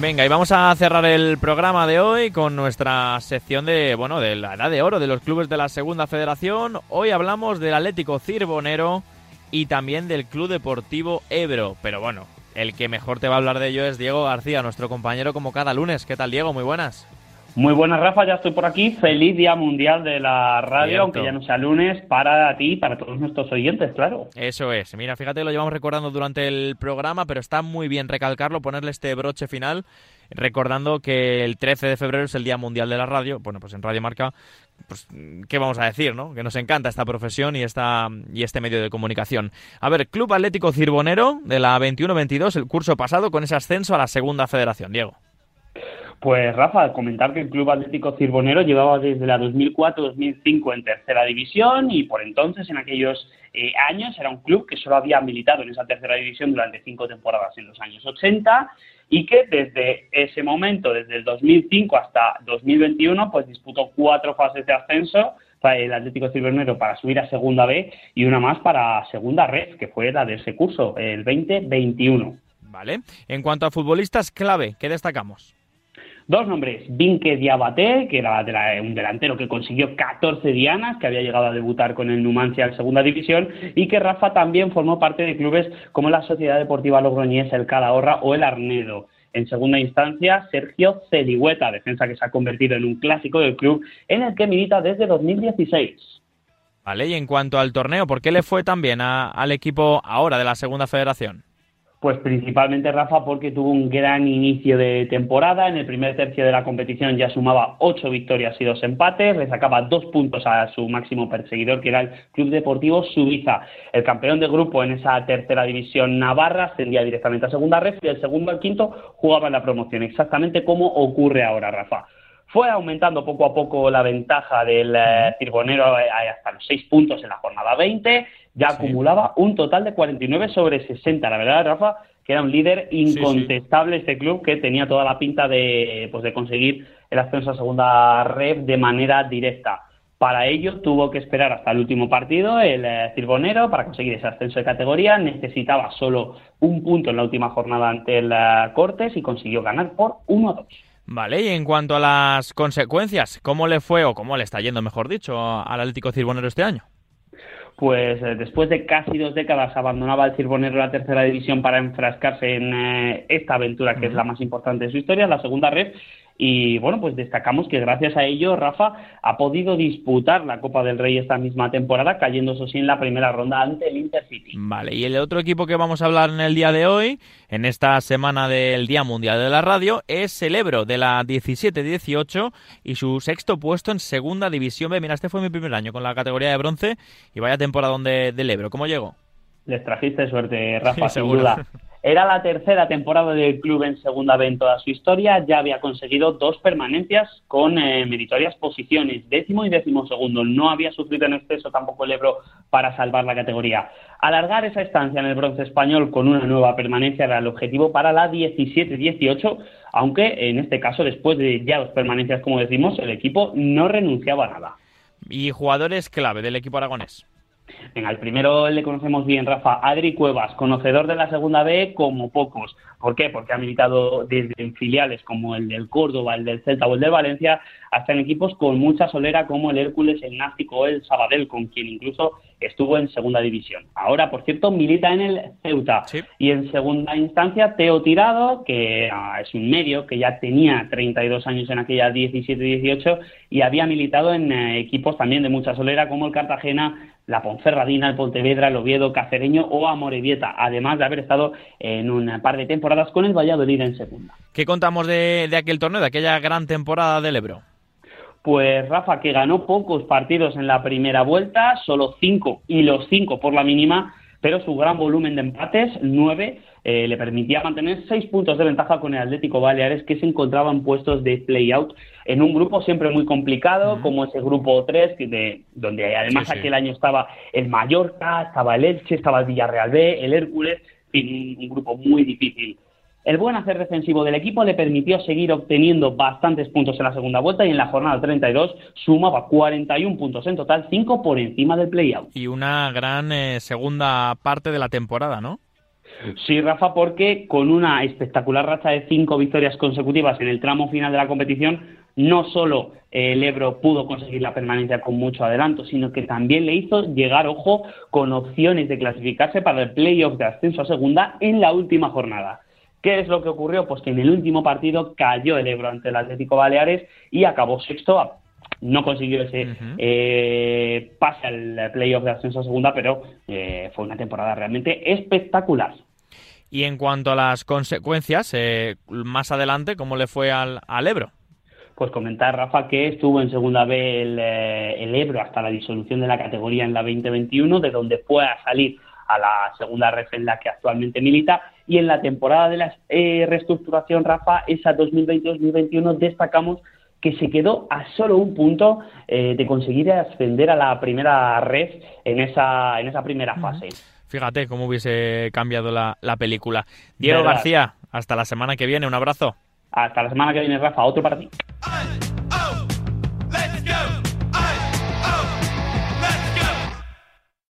Venga, y vamos a cerrar el programa de hoy con nuestra sección de, bueno, de la edad de oro de los clubes de la Segunda Federación. Hoy hablamos del Atlético Cirbonero y también del Club Deportivo Ebro. Pero bueno, el que mejor te va a hablar de ello es Diego García, nuestro compañero como cada lunes. ¿Qué tal, Diego? Muy buenas. Muy buenas, Rafa, ya estoy por aquí. Feliz Día Mundial de la Radio, aunque ya no sea lunes, para ti y para todos nuestros oyentes, claro. Eso es. Mira, fíjate, lo llevamos recordando durante el programa, pero está muy bien recalcarlo, ponerle este broche final, recordando que el 13 de febrero es el Día Mundial de la Radio. Bueno, pues en Radio Marca, pues, ¿qué vamos a decir, no? Que nos encanta esta profesión y, esta, y este medio de comunicación. A ver, Club Atlético Cirbonero de la 21-22, el curso pasado, con ese ascenso a la Segunda Federación. Diego. Pues Rafa, comentar que el Club Atlético Cirbonero llevaba desde la 2004-2005 en tercera división y por entonces, en aquellos eh, años, era un club que solo había militado en esa tercera división durante cinco temporadas en los años 80 y que desde ese momento, desde el 2005 hasta 2021, pues disputó cuatro fases de ascenso para el Atlético Cirbonero para subir a Segunda B y una más para Segunda Red, que fue la de ese curso, el 2021. Vale. En cuanto a futbolistas clave, ¿qué destacamos? Dos nombres, Vinque Diabate, que era un delantero que consiguió 14 dianas, que había llegado a debutar con el Numancia en segunda división, y que Rafa también formó parte de clubes como la Sociedad Deportiva Logroñés, el Calahorra o el Arnedo. En segunda instancia, Sergio Celigüeta, defensa que se ha convertido en un clásico del club, en el que milita desde 2016. Vale, y en cuanto al torneo, ¿por qué le fue tan bien al equipo ahora de la Segunda Federación? Pues principalmente Rafa porque tuvo un gran inicio de temporada. En el primer tercio de la competición ya sumaba ocho victorias y dos empates. Le sacaba dos puntos a su máximo perseguidor, que era el Club Deportivo Suiza. El campeón de grupo en esa tercera división navarra ascendía directamente a segunda red y el segundo al quinto jugaba en la promoción, exactamente como ocurre ahora, Rafa. Fue aumentando poco a poco la ventaja del eh, Cirbonero eh, hasta los seis puntos en la jornada 20 ya acumulaba un total de 49 sobre 60. La verdad, Rafa, que era un líder incontestable este club que tenía toda la pinta de, pues, de conseguir el ascenso a segunda red de manera directa. Para ello tuvo que esperar hasta el último partido, el eh, Cirbonero, para conseguir ese ascenso de categoría. Necesitaba solo un punto en la última jornada ante el eh, Cortes y consiguió ganar por 1-2. Vale, y en cuanto a las consecuencias, ¿cómo le fue o cómo le está yendo, mejor dicho, al Atlético Cirbonero este año? Pues eh, después de casi dos décadas abandonaba el Cirbonero la tercera división para enfrascarse en eh, esta aventura que es la más importante de su historia, la segunda red, y bueno, pues destacamos que gracias a ello Rafa ha podido disputar la Copa del Rey esta misma temporada, cayendo eso sí en la primera ronda ante el Intercity. Vale, y el otro equipo que vamos a hablar en el día de hoy, en esta semana del Día Mundial de la Radio, es el Ebro de la 17-18 y su sexto puesto en Segunda División B. Mira, este fue mi primer año con la categoría de bronce y vaya temporada donde del Ebro. ¿Cómo llegó? Les trajiste suerte, Rafa, sin duda. Era la tercera temporada del club en segunda B en toda su historia. Ya había conseguido dos permanencias con eh, meritorias posiciones, décimo y décimo segundo. No había sufrido en exceso tampoco el Ebro para salvar la categoría. Alargar esa estancia en el bronce español con una nueva permanencia era el objetivo para la 17-18, aunque en este caso, después de ya dos permanencias, como decimos, el equipo no renunciaba a nada. ¿Y jugadores clave del equipo aragonés? Venga, el primero le conocemos bien, Rafa. Adri Cuevas, conocedor de la segunda B como pocos. ¿Por qué? Porque ha militado desde en filiales como el del Córdoba, el del Celta o el del Valencia, hasta en equipos con mucha solera como el Hércules, el Nástico o el Sabadell, con quien incluso estuvo en segunda división. Ahora, por cierto, milita en el Ceuta. Y en segunda instancia, Teo Tirado, que ah, es un medio que ya tenía 32 años en aquella 17-18 y había militado en eh, equipos también de mucha solera como el Cartagena, la Ponferradina, el Pontevedra, el Oviedo, Cacereño o Amorebieta, además de haber estado en un par de temporadas con el Valladolid en segunda. ¿Qué contamos de, de aquel torneo, de aquella gran temporada del Ebro? Pues Rafa, que ganó pocos partidos en la primera vuelta, solo cinco, y los cinco por la mínima, pero su gran volumen de empates, nueve, eh, le permitía mantener seis puntos de ventaja con el Atlético Baleares, que se encontraba en puestos de play-out en un grupo siempre muy complicado, como ese grupo 3, de, donde además aquel año estaba el Mallorca, estaba el Elche, estaba el Villarreal B, el Hércules, en un grupo muy difícil. El buen hacer defensivo del equipo le permitió seguir obteniendo bastantes puntos en la segunda vuelta y en la jornada 32 sumaba 41 puntos en total, 5 por encima del playout. Y una gran eh, segunda parte de la temporada, ¿no? Sí, Rafa, porque con una espectacular racha de cinco victorias consecutivas en el tramo final de la competición, no solo eh, el Ebro pudo conseguir la permanencia con mucho adelanto, sino que también le hizo llegar, ojo, con opciones de clasificarse para el playoff de ascenso a segunda en la última jornada. ¿Qué es lo que ocurrió? Pues que en el último partido cayó el Ebro ante el Atlético Baleares y acabó sexto. No consiguió ese eh, pase al playoff de ascenso a segunda, pero eh, fue una temporada realmente espectacular. Y en cuanto a las consecuencias, eh, más adelante, ¿cómo le fue al, Ebro? Pues comentar, Rafa, que estuvo en segunda B eh, el, Ebro hasta la disolución de la categoría en la 2021, de donde fue a salir a la segunda red en la que actualmente milita. Y en la temporada de la eh, reestructuración, Rafa, esa 2020-2021, destacamos que se quedó a solo un punto de conseguir ascender a la primera red en esa, en esa primera fase. Fíjate cómo hubiese cambiado la, película. Diego García, hasta la semana que viene, un abrazo. Hasta la semana que viene, Rafa, otro para ti.